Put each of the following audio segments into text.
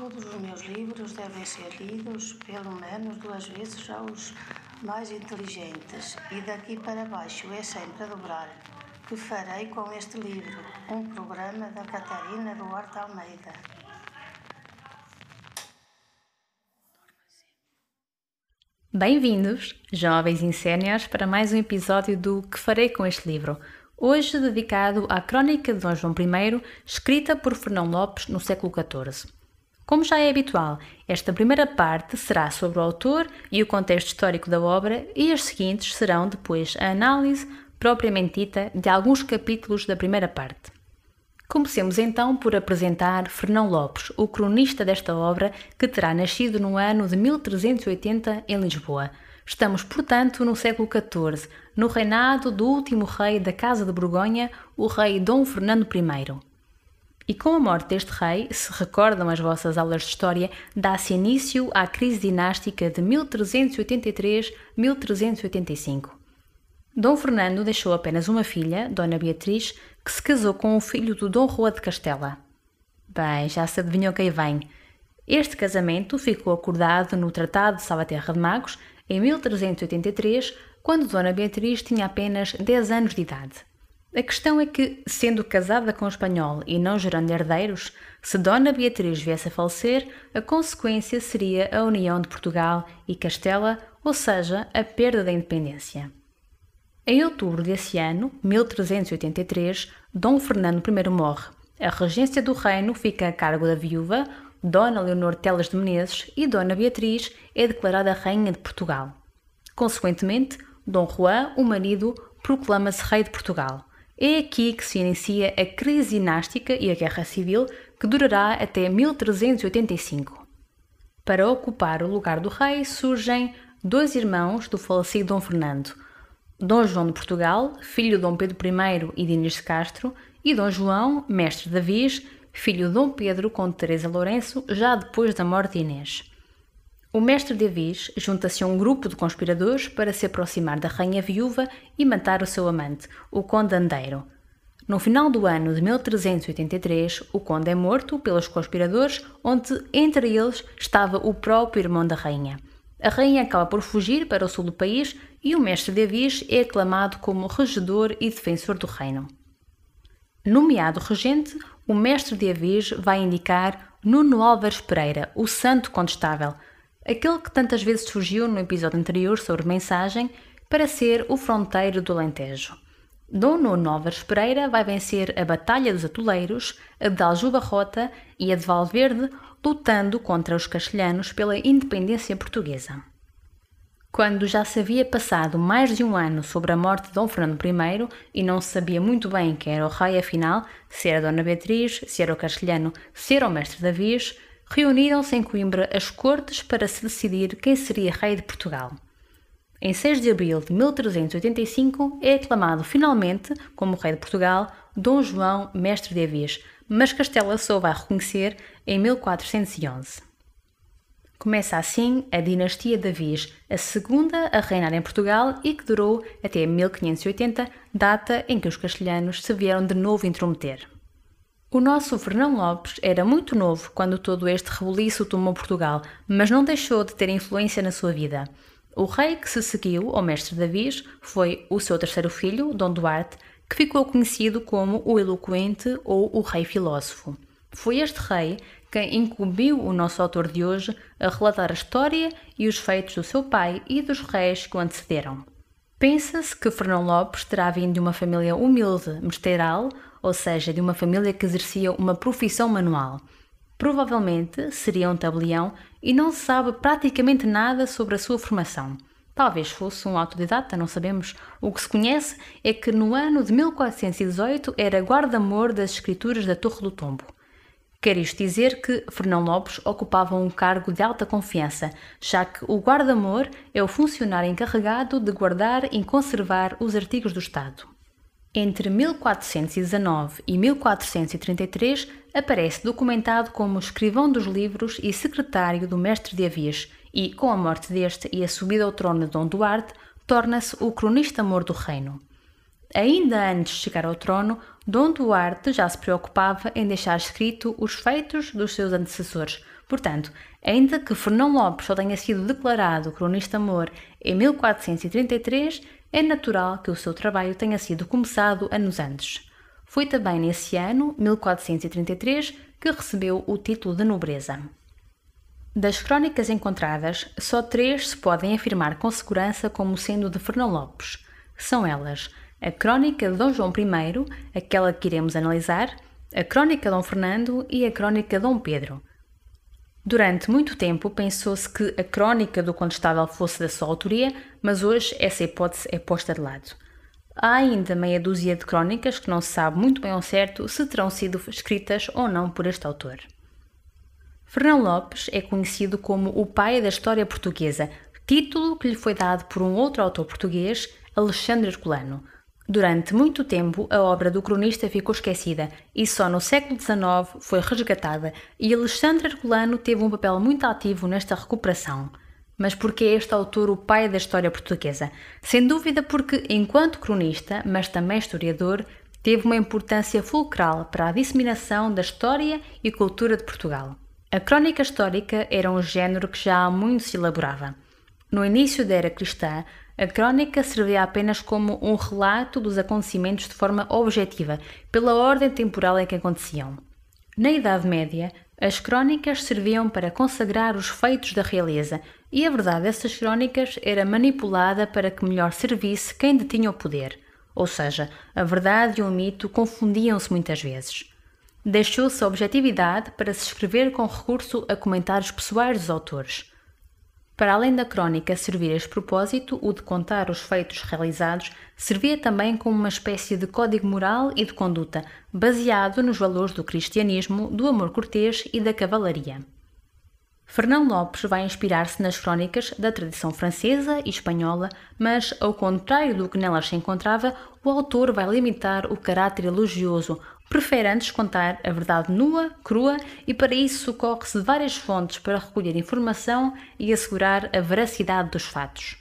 Todos os meus livros devem ser lidos pelo menos duas vezes aos mais inteligentes, e daqui para baixo é sempre a dobrar. Que farei com este livro? Um programa da Catarina Duarte Almeida. Bem-vindos, jovens séniores, para mais um episódio do Que Farei com este livro, hoje dedicado à Crónica de Dom João I, escrita por Fernão Lopes no século XIV. Como já é habitual, esta primeira parte será sobre o autor e o contexto histórico da obra, e as seguintes serão depois a análise propriamente dita de alguns capítulos da primeira parte. Comecemos então por apresentar Fernão Lopes, o cronista desta obra, que terá nascido no ano de 1380 em Lisboa. Estamos, portanto, no século XIV, no reinado do último rei da Casa de Borgonha, o rei Dom Fernando I. E com a morte deste rei, se recordam as vossas aulas de história, dá-se início à crise dinástica de 1383-1385. Dom Fernando deixou apenas uma filha, Dona Beatriz, que se casou com o filho do Dom Rua de Castela. Bem, já se adivinhou quem vem. Este casamento ficou acordado no Tratado de Salvaterra de Magos em 1383, quando Dona Beatriz tinha apenas 10 anos de idade. A questão é que, sendo casada com o espanhol e não gerando herdeiros, se Dona Beatriz viesse a falecer, a consequência seria a união de Portugal e Castela, ou seja, a perda da independência. Em outubro desse ano, 1383, Dom Fernando I morre. A regência do reino fica a cargo da viúva, Dona Leonor Telas de Menezes, e Dona Beatriz é declarada Rainha de Portugal. Consequentemente, Dom Juan, o marido, proclama-se Rei de Portugal. É aqui que se inicia a crise dinástica e a guerra civil, que durará até 1385. Para ocupar o lugar do rei surgem dois irmãos do falecido Dom Fernando, Dom João de Portugal, filho de Dom Pedro I e de Inês de Castro, e Dom João, mestre Davis, filho de Dom Pedro com Teresa Lourenço, já depois da morte de Inês. O mestre de Avis junta-se a um grupo de conspiradores para se aproximar da rainha viúva e matar o seu amante, o conde Andeiro. No final do ano de 1383, o conde é morto pelos conspiradores, onde entre eles estava o próprio irmão da rainha. A rainha acaba por fugir para o sul do país e o mestre de Avis é aclamado como regedor e defensor do reino. Nomeado regente, o mestre de Avis vai indicar Nuno Álvares Pereira, o santo contestável, aquele que tantas vezes surgiu no episódio anterior sobre mensagem, para ser o fronteiro do Alentejo. Dom Nuno Álvares Pereira vai vencer a Batalha dos Atoleiros, a de Aljubarrota e a de Valverde, lutando contra os castelhanos pela independência portuguesa. Quando já se havia passado mais de um ano sobre a morte de Dom Fernando I e não se sabia muito bem quem era o rei afinal, se era Dona Beatriz, se era o castelhano, se era o mestre Davis, reuniram-se em Coimbra as cortes para se decidir quem seria rei de Portugal. Em 6 de abril de 1385 é aclamado finalmente como rei de Portugal Dom João Mestre de Avis, mas Castela só vai reconhecer em 1411. Começa assim a dinastia de Avis, a segunda a reinar em Portugal e que durou até 1580, data em que os castelhanos se vieram de novo intrometer. O nosso Fernão Lopes era muito novo quando todo este rebuliço tomou Portugal, mas não deixou de ter influência na sua vida. O rei que se seguiu ao mestre Davis foi o seu terceiro filho, Dom Duarte, que ficou conhecido como o eloquente ou o rei filósofo. Foi este rei quem incumbiu o nosso autor de hoje a relatar a história e os feitos do seu pai e dos reis que o antecederam. Pensa-se que Fernão Lopes terá vindo de uma família humilde, mesteiral, ou seja, de uma família que exercia uma profissão manual. Provavelmente seria um tabelião e não se sabe praticamente nada sobre a sua formação. Talvez fosse um autodidata, não sabemos. O que se conhece é que no ano de 1418 era guarda-amor das escrituras da Torre do Tombo. Quer isto dizer que Fernão Lopes ocupava um cargo de alta confiança, já que o guarda-amor é o funcionário encarregado de guardar e conservar os artigos do Estado. Entre 1419 e 1433 aparece documentado como escrivão dos livros e secretário do mestre de Avias e, com a morte deste e a subida ao trono de Dom Duarte, torna-se o cronista-mor do reino. Ainda antes de chegar ao trono, Dom Duarte já se preocupava em deixar escrito os feitos dos seus antecessores, Portanto, ainda que Fernão Lopes só tenha sido declarado cronista mor em 1433, é natural que o seu trabalho tenha sido começado anos antes. Foi também nesse ano, 1433, que recebeu o título de nobreza. Das crónicas encontradas, só três se podem afirmar com segurança como sendo de Fernão Lopes. São elas a Crónica de Dom João I, aquela que iremos analisar, a Crónica de Dom Fernando e a Crónica de Dom Pedro. Durante muito tempo pensou-se que a crónica do Condestável fosse da sua autoria, mas hoje essa hipótese é posta de lado. Há ainda meia dúzia de crónicas que não se sabe muito bem ao certo se terão sido escritas ou não por este autor. Fernão Lopes é conhecido como o pai da história portuguesa, título que lhe foi dado por um outro autor português, Alexandre Herculano, Durante muito tempo, a obra do cronista ficou esquecida e só no século XIX foi resgatada, e Alexandre Herculano teve um papel muito ativo nesta recuperação. Mas por que este autor o pai da história portuguesa? Sem dúvida porque, enquanto cronista, mas também historiador, teve uma importância fulcral para a disseminação da história e cultura de Portugal. A crónica histórica era um género que já há muito se elaborava. No início da era cristã, a crónica servia apenas como um relato dos acontecimentos de forma objetiva, pela ordem temporal em que aconteciam. Na Idade Média, as crónicas serviam para consagrar os feitos da realeza, e a verdade dessas crónicas era manipulada para que melhor servisse quem detinha o poder. Ou seja, a verdade e o mito confundiam-se muitas vezes. Deixou-se a objetividade para se escrever com recurso a comentários pessoais dos autores. Para além da crónica servir a este propósito, o de contar os feitos realizados servia também como uma espécie de código moral e de conduta, baseado nos valores do cristianismo, do amor cortês e da cavalaria. Fernão Lopes vai inspirar-se nas crónicas da tradição francesa e espanhola, mas, ao contrário do que nelas se encontrava, o autor vai limitar o caráter elogioso, prefere antes contar a verdade nua, crua, e para isso socorre-se de várias fontes para recolher informação e assegurar a veracidade dos fatos.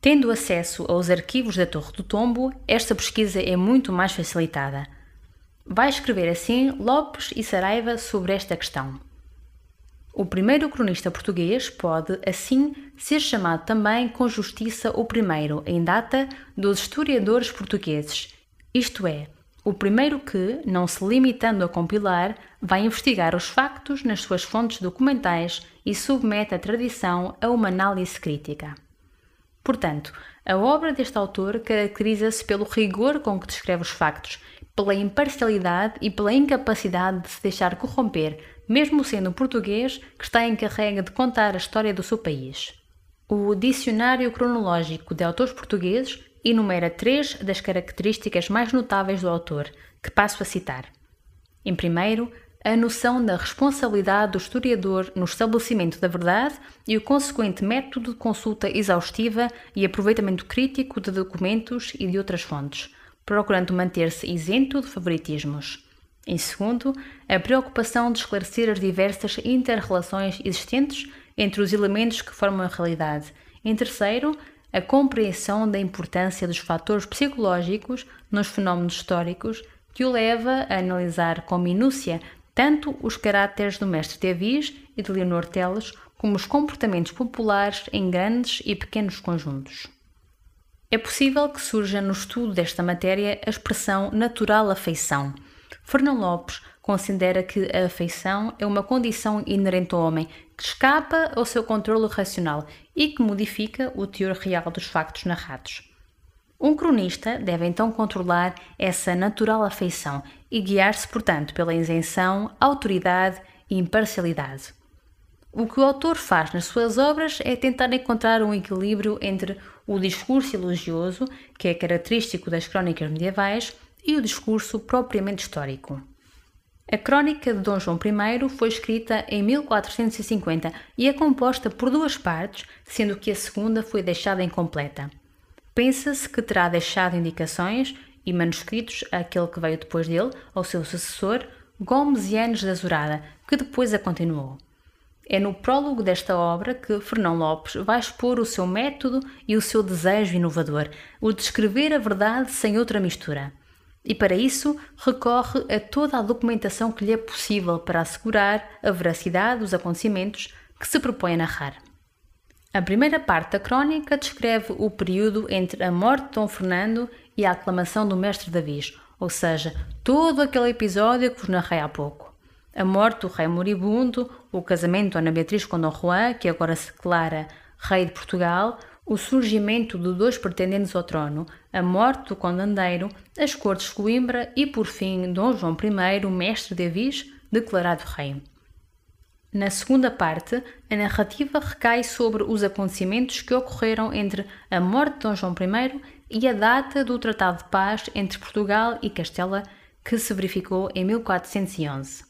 Tendo acesso aos arquivos da Torre do Tombo, esta pesquisa é muito mais facilitada. Vai escrever assim Lopes e Saraiva sobre esta questão. O primeiro cronista português pode, assim, ser chamado também com justiça o primeiro em data dos historiadores portugueses, isto é, o primeiro que, não se limitando a compilar, vai investigar os factos nas suas fontes documentais e submete a tradição a uma análise crítica. Portanto, a obra deste autor caracteriza-se pelo rigor com que descreve os factos, pela imparcialidade e pela incapacidade de se deixar corromper, mesmo sendo um português que está encarregue de contar a história do seu país. O Dicionário Cronológico de Autores Portugueses enumera três das características mais notáveis do autor, que passo a citar. Em primeiro, a noção da responsabilidade do historiador no estabelecimento da verdade e o consequente método de consulta exaustiva e aproveitamento crítico de documentos e de outras fontes, procurando manter-se isento de favoritismos. Em segundo, a preocupação de esclarecer as diversas interrelações existentes entre os elementos que formam a realidade. Em terceiro, a compreensão da importância dos fatores psicológicos nos fenómenos históricos que o leva a analisar com minúcia tanto os caráteres do mestre de Avis e de Leonor Teles como os comportamentos populares em grandes e pequenos conjuntos. É possível que surja no estudo desta matéria a expressão natural afeição. Fernão Lopes considera que a afeição é uma condição inerente ao homem que escapa ao seu controle racional e que modifica o teor real dos factos narrados. Um cronista deve então controlar essa natural afeição e guiar-se, portanto, pela isenção, autoridade e imparcialidade. O que o autor faz nas suas obras é tentar encontrar um equilíbrio entre o discurso elogioso, que é característico das crónicas medievais, e o discurso propriamente histórico. A Crónica de Dom João I foi escrita em 1450 e é composta por duas partes, sendo que a segunda foi deixada incompleta. Pensa-se que terá deixado indicações e manuscritos àquele que veio depois dele, ao seu sucessor, Gomes Anos da Zurada, que depois a continuou. É no prólogo desta obra que Fernão Lopes vai expor o seu método e o seu desejo inovador, o de escrever a verdade sem outra mistura. E para isso recorre a toda a documentação que lhe é possível para assegurar a veracidade dos acontecimentos que se propõe a narrar. A primeira parte da crónica descreve o período entre a morte de Dom Fernando e a aclamação do mestre Davis, ou seja, todo aquele episódio que vos narrei há pouco. A morte do rei moribundo, o casamento de Ana Beatriz com Dom Juan, que agora se declara rei de Portugal, o surgimento de dois pretendentes ao trono, a morte do condandeiro, as cortes de Coimbra e, por fim, Dom João I, mestre de Avis, declarado rei. Na segunda parte, a narrativa recai sobre os acontecimentos que ocorreram entre a morte de Dom João I e a data do Tratado de Paz entre Portugal e Castela, que se verificou em 1411.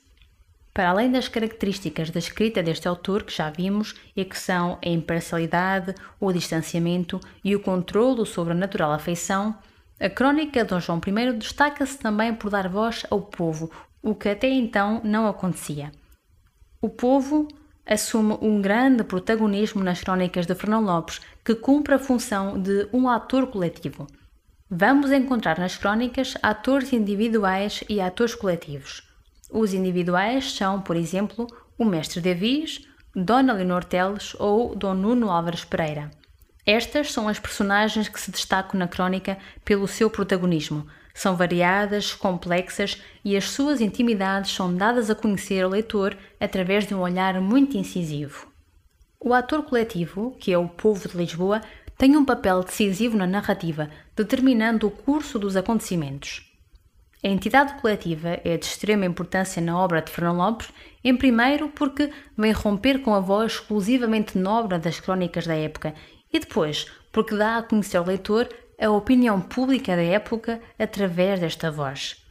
Para além das características da escrita deste autor que já vimos e que são a imparcialidade, o distanciamento e o controlo sobre a natural afeição, a crónica de Dom João I destaca-se também por dar voz ao povo, o que até então não acontecia. O povo assume um grande protagonismo nas crónicas de Fernão Lopes, que cumpre a função de um ator coletivo. Vamos encontrar nas crónicas atores individuais e atores coletivos. Os individuais são, por exemplo, o Mestre Davis, Dona Leonor Teles ou Dom Nuno Álvares Pereira. Estas são as personagens que se destacam na crónica pelo seu protagonismo, são variadas, complexas e as suas intimidades são dadas a conhecer ao leitor através de um olhar muito incisivo. O ator coletivo, que é o povo de Lisboa, tem um papel decisivo na narrativa, determinando o curso dos acontecimentos. A entidade coletiva é de extrema importância na obra de Fernão Lopes, em primeiro porque vem romper com a voz exclusivamente nobre das crónicas da época e depois porque dá a conhecer ao leitor a opinião pública da época através desta voz.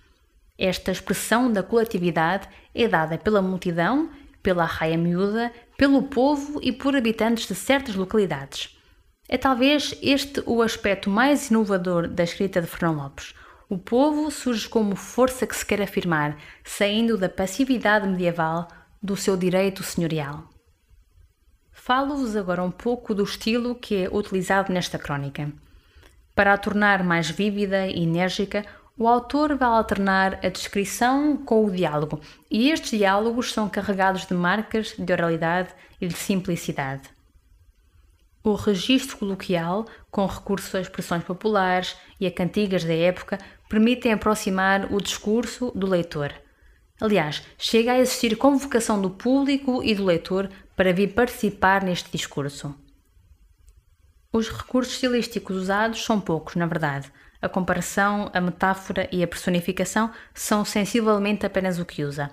Esta expressão da coletividade é dada pela multidão, pela raia miúda, pelo povo e por habitantes de certas localidades. É talvez este o aspecto mais inovador da escrita de Fernão Lopes. O povo surge como força que se quer afirmar, saindo da passividade medieval do seu direito senhorial. Falo-vos agora um pouco do estilo que é utilizado nesta crónica. Para a tornar mais vívida e enérgica, o autor vai alternar a descrição com o diálogo, e estes diálogos são carregados de marcas de oralidade e de simplicidade. O registro coloquial, com recurso a expressões populares e a cantigas da época, permitem aproximar o discurso do leitor. Aliás, chega a existir convocação do público e do leitor para vir participar neste discurso. Os recursos estilísticos usados são poucos, na verdade. A comparação, a metáfora e a personificação são sensivelmente apenas o que usa.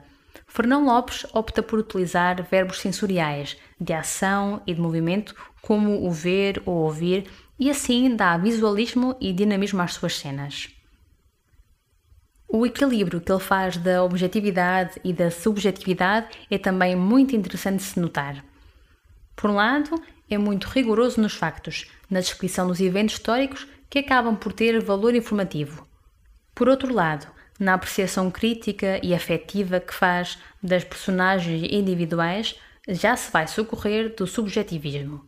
Fernão Lopes opta por utilizar verbos sensoriais, de ação e de movimento, como o ver ou ouvir, e assim dá visualismo e dinamismo às suas cenas. O equilíbrio que ele faz da objetividade e da subjetividade é também muito interessante de se notar. Por um lado, é muito rigoroso nos factos, na descrição dos eventos históricos que acabam por ter valor informativo. Por outro lado, na apreciação crítica e afetiva que faz das personagens individuais, já se vai socorrer do subjetivismo.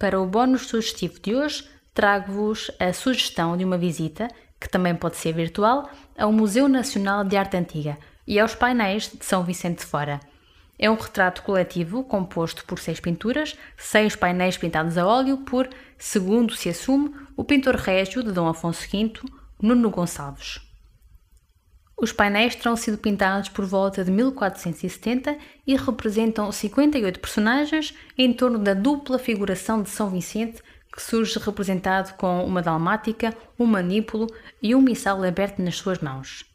Para o bónus sugestivo de hoje, trago-vos a sugestão de uma visita, que também pode ser virtual, ao Museu Nacional de Arte Antiga e aos painéis de São Vicente de Fora. É um retrato coletivo composto por seis pinturas, seis painéis pintados a óleo por, segundo se assume, o pintor régio de Dom Afonso V, Nuno Gonçalves. Os painéis terão sido pintados por volta de 1470 e representam 58 personagens em torno da dupla figuração de São Vicente, que surge representado com uma dalmática, um manípulo e um missal aberto nas suas mãos.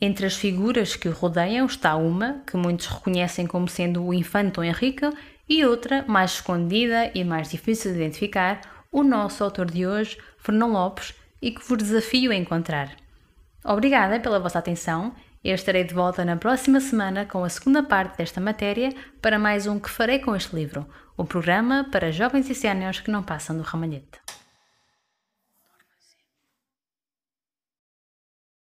Entre as figuras que o rodeiam está uma, que muitos reconhecem como sendo o infante Henrique, e outra, mais escondida e mais difícil de identificar, o nosso autor de hoje, Fernão Lopes, e que vos desafio a encontrar. Obrigada pela vossa atenção. Eu estarei de volta na próxima semana com a segunda parte desta matéria para mais um que farei com este livro, o programa para jovens e séniores que não passam do ramalhete.